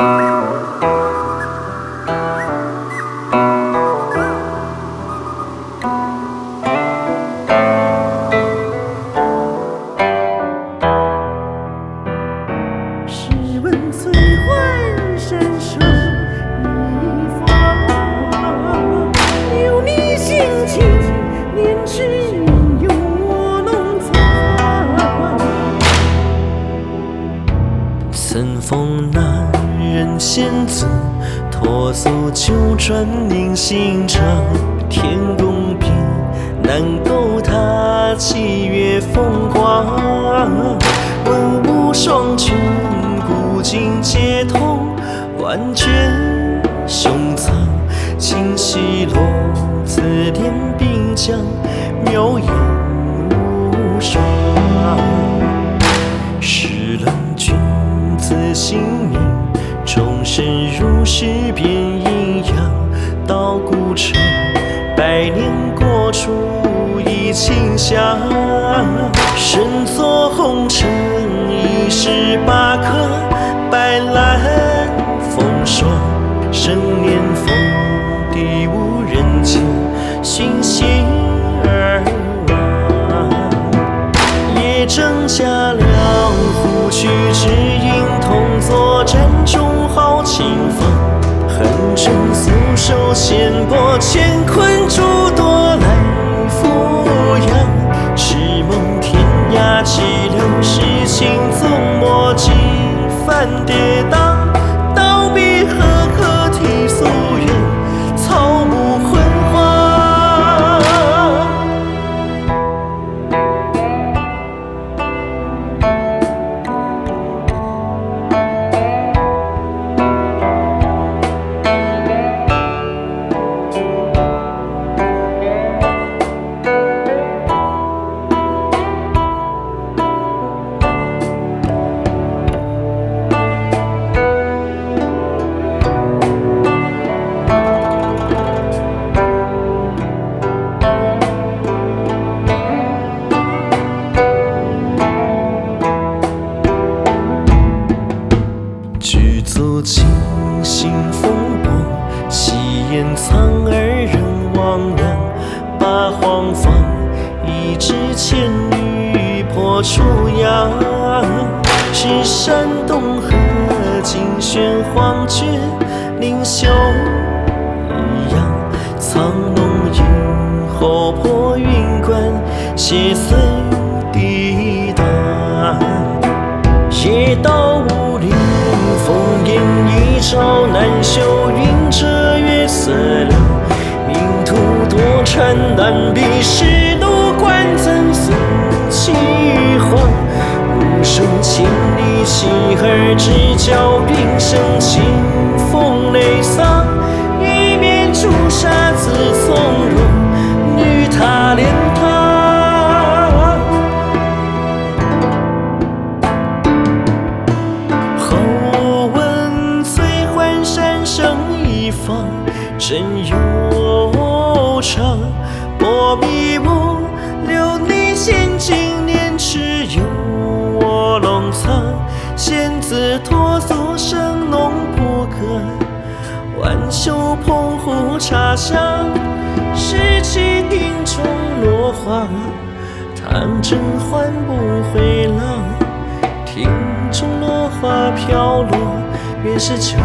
曾仙子，脱俗九转凝心肠。天公笔，难够他七月风光。文武双全，古今皆通，万卷胸藏。清溪落，字典并讲，妙言到古城，百年过处已清香。身作红尘，一世八客，白兰风霜。生年逢地无人见，寻心而往。夜正佳凉，忽去之。手掀拨，乾坤诸惊心风波，戏言苍耳人汪洋。八荒坊，一纸千女破楚阳。是山东河，尽轩黄绝，灵秀一样。苍龙影，后破云关，斜随抵达。夜到无林。烽烟一朝难休，云遮月色凉。命途多舛，难避世多关怎诉凄惶？无声千里，弃儿之交，平生情真悠长，波迷雾，留你仙境念痴有我龙藏。仙子脱俗生弄不歌，万袖澎湖茶香。拾起庭中落花，弹针唤不回廊。庭中落花飘落，便是旧。